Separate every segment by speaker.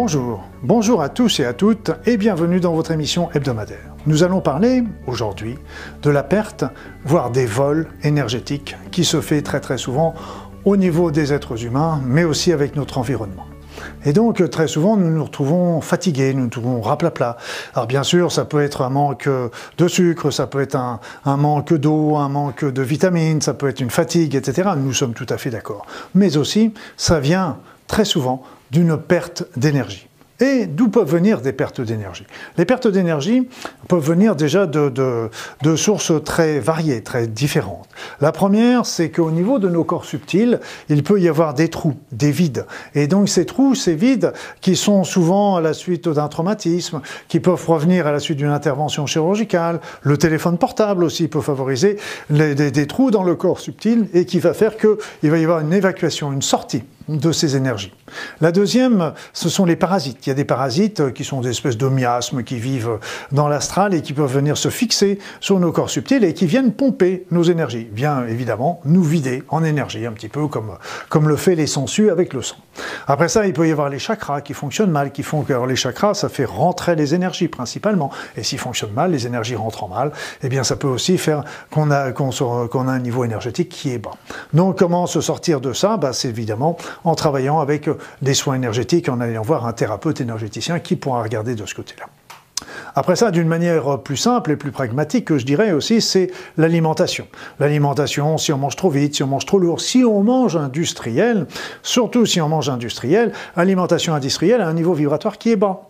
Speaker 1: Bonjour, bonjour à tous et à toutes et bienvenue dans votre émission hebdomadaire. Nous allons parler aujourd'hui de la perte, voire des vols énergétiques qui se fait très très souvent au niveau des êtres humains, mais aussi avec notre environnement. Et donc, très souvent, nous nous retrouvons fatigués, nous nous trouvons raplapla. Alors, bien sûr, ça peut être un manque de sucre, ça peut être un manque d'eau, un manque de vitamines, ça peut être une fatigue, etc. Nous sommes tout à fait d'accord. Mais aussi, ça vient très souvent d'une perte d'énergie. Et d'où peuvent venir des pertes d'énergie? Les pertes d'énergie peuvent venir déjà de, sources très variées, très différentes. La première, c'est qu'au niveau de nos corps subtils, il peut y avoir des trous, des vides. Et donc ces trous, ces vides, qui sont souvent à la suite d'un traumatisme, qui peuvent provenir à la suite d'une intervention chirurgicale, le téléphone portable aussi peut favoriser des, des trous dans le corps subtil et qui va faire qu'il va y avoir une évacuation, une sortie de ces énergies. La deuxième, ce sont les parasites. Il y a des parasites qui sont des espèces de miasmes qui vivent dans l'astral et qui peuvent venir se fixer sur nos corps subtils et qui viennent pomper nos énergies. Bien évidemment, nous vider en énergie, un petit peu comme, comme le fait les sangsues avec le sang. Après ça, il peut y avoir les chakras qui fonctionnent mal, qui font que les chakras, ça fait rentrer les énergies principalement. Et s'ils fonctionnent mal, les énergies rentrent en mal, eh bien ça peut aussi faire qu'on a, qu'on a un niveau énergétique qui est bas. Donc comment se sortir de ça? Bah, C'est évidemment en travaillant avec des soins énergétiques, en allant voir un thérapeute énergéticien qui pourra regarder de ce côté-là. Après ça, d'une manière plus simple et plus pragmatique, que je dirais aussi, c'est l'alimentation. L'alimentation, si on mange trop vite, si on mange trop lourd, si on mange industriel, surtout si on mange industriel, alimentation industrielle a un niveau vibratoire qui est bas.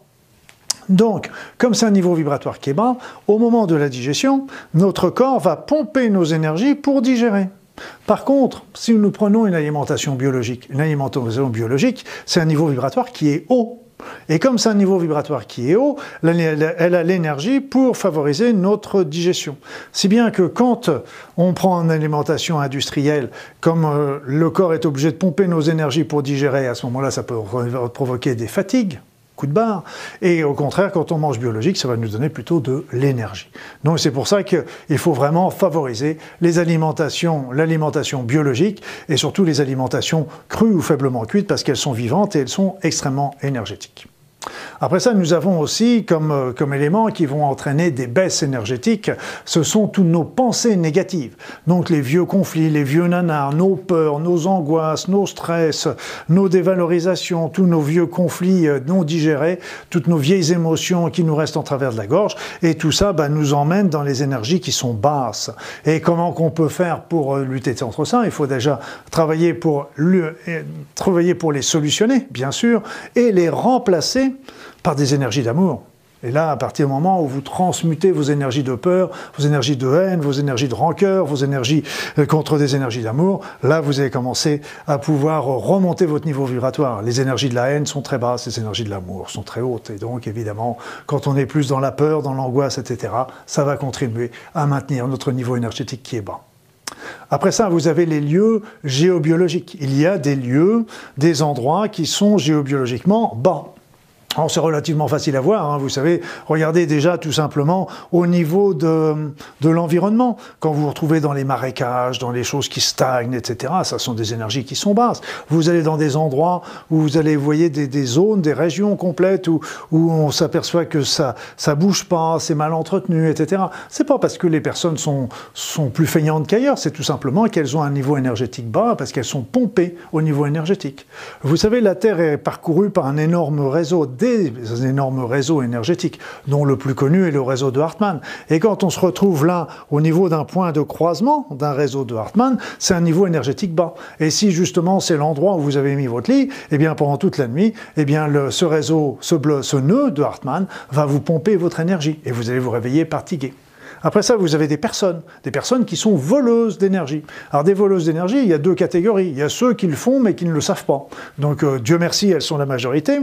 Speaker 1: Donc, comme c'est un niveau vibratoire qui est bas, au moment de la digestion, notre corps va pomper nos énergies pour digérer. Par contre, si nous prenons une alimentation biologique, une alimentation biologique, c'est un niveau vibratoire qui est haut. Et comme c'est un niveau vibratoire qui est haut, elle a l'énergie pour favoriser notre digestion. Si bien que quand on prend une alimentation industrielle, comme euh, le corps est obligé de pomper nos énergies pour digérer, à ce moment-là, ça peut provoquer des fatigues, coup de barre. Et au contraire, quand on mange biologique, ça va nous donner plutôt de l'énergie. Donc c'est pour ça qu'il faut vraiment favoriser les alimentations, l'alimentation biologique et surtout les alimentations crues ou faiblement cuites parce qu'elles sont vivantes et elles sont extrêmement énergétiques. Après ça, nous avons aussi comme, euh, éléments qui vont entraîner des baisses énergétiques, ce sont toutes nos pensées négatives. Donc les vieux conflits, les vieux nanars, nos peurs, nos angoisses, nos stress, nos dévalorisations, tous nos vieux conflits euh, non digérés, toutes nos vieilles émotions qui nous restent en travers de la gorge, et tout ça bah, nous emmène dans les énergies qui sont basses. Et comment qu'on peut faire pour euh, lutter contre ça? Il faut déjà travailler pour, travailler pour les solutionner, bien sûr, et les remplacer par des énergies d'amour. Et là, à partir du moment où vous transmutez vos énergies de peur, vos énergies de haine, vos énergies de rancœur, vos énergies euh, contre des énergies d'amour, là, vous allez commencer à pouvoir remonter votre niveau vibratoire. Les énergies de la haine sont très basses, les énergies de l'amour sont très hautes. Et donc, évidemment, quand on est plus dans la peur, dans l'angoisse, etc., ça va contribuer à maintenir notre niveau énergétique qui est bas. Après ça, vous avez les lieux géobiologiques. Il y a des lieux, des endroits qui sont géobiologiquement bas. Alors c'est relativement facile à voir, hein, vous savez, regardez déjà tout simplement au niveau de, de l'environnement. Quand vous vous retrouvez dans les marécages, dans les choses qui stagnent, etc., ça sont des énergies qui sont basses. Vous allez dans des endroits où vous allez, voyez des, des zones, des régions complètes où, où on s'aperçoit que ça ça bouge pas, c'est mal entretenu, etc. C'est pas parce que les personnes sont, sont plus feignantes qu'ailleurs, c'est tout simplement qu'elles ont un niveau énergétique bas parce qu'elles sont pompées au niveau énergétique. Vous savez, la Terre est parcourue par un énorme réseau des énormes réseaux énergétiques, dont le plus connu est le réseau de Hartmann. Et quand on se retrouve là, au niveau d'un point de croisement d'un réseau de Hartmann, c'est un niveau énergétique bas. Et si justement c'est l'endroit où vous avez mis votre lit, eh bien pendant toute la nuit, eh bien ce réseau, ce, bleu, ce nœud de Hartmann va vous pomper votre énergie et vous allez vous réveiller fatigué. Après ça, vous avez des personnes, des personnes qui sont voleuses d'énergie. Alors des voleuses d'énergie, il y a deux catégories. Il y a ceux qui le font mais qui ne le savent pas. Donc euh, Dieu merci, elles sont la majorité,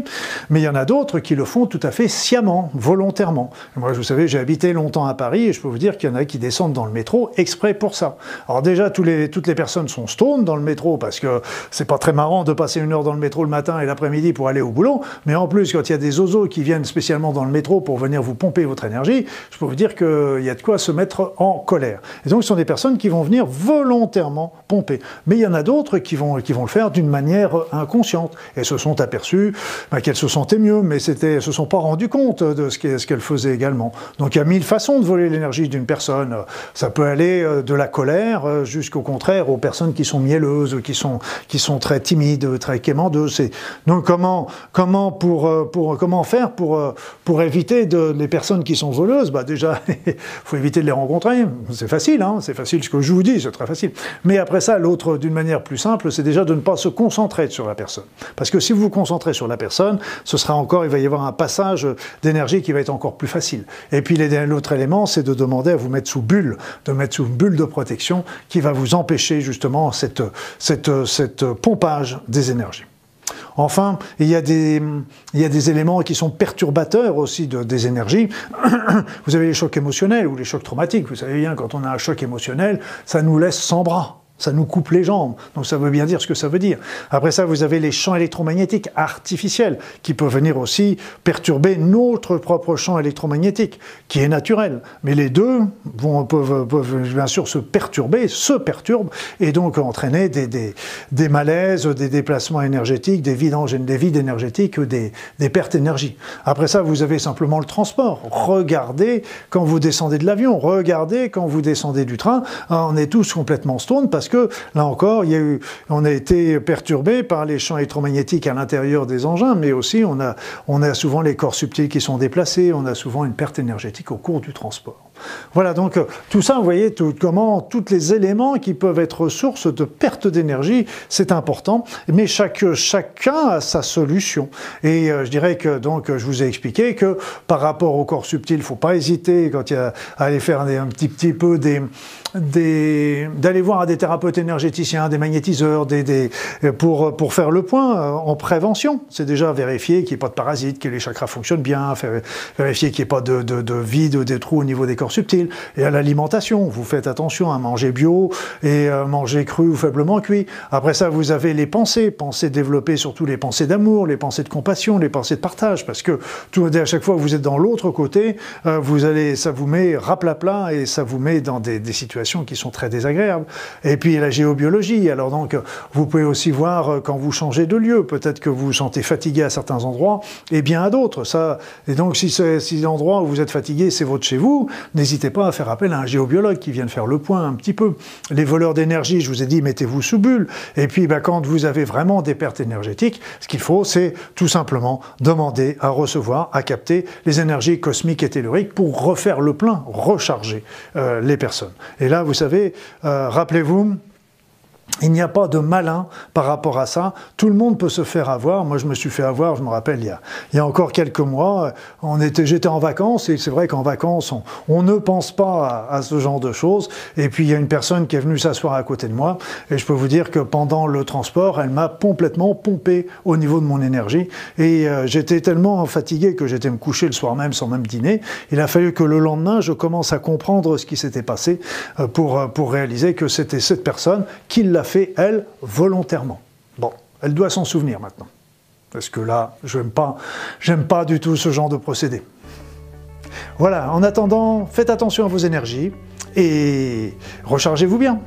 Speaker 1: mais il y en a d'autres qui le font tout à fait sciemment, volontairement. moi, vous savez, j'ai habité longtemps à Paris et je peux vous dire qu'il y en a qui descendent dans le métro exprès pour ça. Alors déjà, toutes les personnes sont stone dans le métro parce que c'est pas très marrant de passer une heure dans le métro le matin et l'après-midi pour aller au boulot, mais en plus, quand il y a des oiseaux qui viennent spécialement dans le métro pour venir vous pomper votre énergie, je peux vous dire qu'il y a de quoi? Se mettre en colère. Et donc ce sont des personnes qui vont venir volontairement pomper. Mais il y en a d'autres qui vont, qui vont le faire d'une manière inconsciente. Et se sont aperçues bah, qu'elles se sentaient mieux, mais elles ne se sont pas rendues compte de ce qu'elles faisaient également. Donc il y a mille façons de voler l'énergie d'une personne. Ça peut aller euh, de la colère euh, jusqu'au contraire aux personnes qui sont mielleuses, qui sont, qui sont très timides, très quémandeuses. Donc comment, comment, pour, euh, pour, comment faire pour, pour éviter les personnes qui sont voleuses? Bah Déjà, faut éviter de les rencontrer. C'est facile, hein c'est facile ce que je vous dis, c'est très facile. Mais après ça, l'autre, d'une manière plus simple, c'est déjà de ne pas se concentrer sur la personne. Parce que si vous vous concentrez sur la personne, ce sera encore, il va y avoir un passage d'énergie qui va être encore plus facile. Et puis l'autre élément, c'est de demander à vous mettre sous bulle, de mettre sous une bulle de protection qui va vous empêcher justement cette, cette, cette pompage des énergies. Enfin, il y, a des, il y a des éléments qui sont perturbateurs aussi de, des énergies. Vous avez les chocs émotionnels ou les chocs traumatiques. Vous savez bien, quand on a un choc émotionnel, ça nous laisse sans bras. Ça nous coupe les jambes, donc ça veut bien dire ce que ça veut dire. Après ça, vous avez les champs électromagnétiques artificiels qui peuvent venir aussi perturber notre propre champ électromagnétique, qui est naturel. Mais les deux vont, peuvent, bien sûr se perturber, se perturbent, et donc entraîner des, des, des malaises, des déplacements énergétiques, des vidanges, des vides énergétiques, des, des pertes d'énergie. Après ça, vous avez simplement le transport. Regardez quand vous descendez de l'avion, regardez quand vous descendez du train, on est tous complètement stone parce parce que, là encore, on a été perturbé par les champs électromagnétiques à l'intérieur des engins, mais aussi on a, on a souvent les corps subtils qui sont déplacés, on a souvent une perte énergétique au cours du transport. Voilà, donc euh, tout ça, vous voyez comment tous les éléments qui peuvent être source de perte d'énergie, c'est important, mais chaque, chacun a sa solution. Et euh, je dirais que, donc, je vous ai expliqué que par rapport au corps subtil, il ne faut pas hésiter quand il y a, à aller faire un petit, peu des d'aller voir des thérapeutes énergéticiens, des magnétiseurs, des, pour, pour faire le point euh, en prévention. C'est déjà vérifier qu'il n'y ait pas de parasites, que les chakras fonctionnent bien, vérifier qu'il n'y ait pas de, de, de vide, des trous au niveau des corps subtils. Et à l'alimentation, vous faites attention à manger bio et euh, manger cru ou faiblement cuit. Après ça, vous avez les pensées, pensées développées, surtout les pensées d'amour, les pensées de compassion, les pensées de partage, parce que tout, à chaque fois vous êtes dans l'autre côté, euh, vous allez, ça vous met plat et ça vous met dans des, des situations qui sont très désagréables. Et puis la géobiologie. Alors donc, vous pouvez aussi voir euh, quand vous changez de lieu, peut-être que vous vous sentez fatigué à certains endroits et bien à d'autres. Ça. Et donc, si, si l'endroit où vous êtes fatigué, c'est votre chez vous, n'hésitez pas à faire appel à un géobiologue qui vienne faire le point un petit peu. Les voleurs d'énergie, je vous ai dit, mettez-vous sous bulle. Et puis, bah, quand vous avez vraiment des pertes énergétiques, ce qu'il faut, c'est tout simplement demander à recevoir, à capter les énergies cosmiques et telluriques pour refaire le plein, recharger euh, les personnes. Et là, vous savez, euh, rappelez-vous, il n'y a pas de malin par rapport à ça. Tout le monde peut se faire avoir. Moi, je me suis fait avoir, je me rappelle, il y a, il y a encore quelques mois, on était, j'étais en vacances, et c'est vrai qu'en vacances, on, ne pense pas à, ce genre de choses. Et puis, il y a une personne qui est venue s'asseoir à côté de moi, et je peux vous dire que pendant le transport, elle m'a complètement pompé au niveau de mon énergie. Et euh, j'étais tellement fatigué que j'étais me coucher le soir même sans même dîner. Il a fallu que le lendemain, je commence à comprendre ce qui s'était passé euh, pour, euh, pour réaliser que c'était cette personne qui l'a fait, elle, volontairement. Bon, elle doit s'en souvenir maintenant. Parce que là, je n'aime pas, j'aime pas du tout ce genre de procédé. Voilà, en attendant, faites attention à vos énergies et rechargez-vous bien.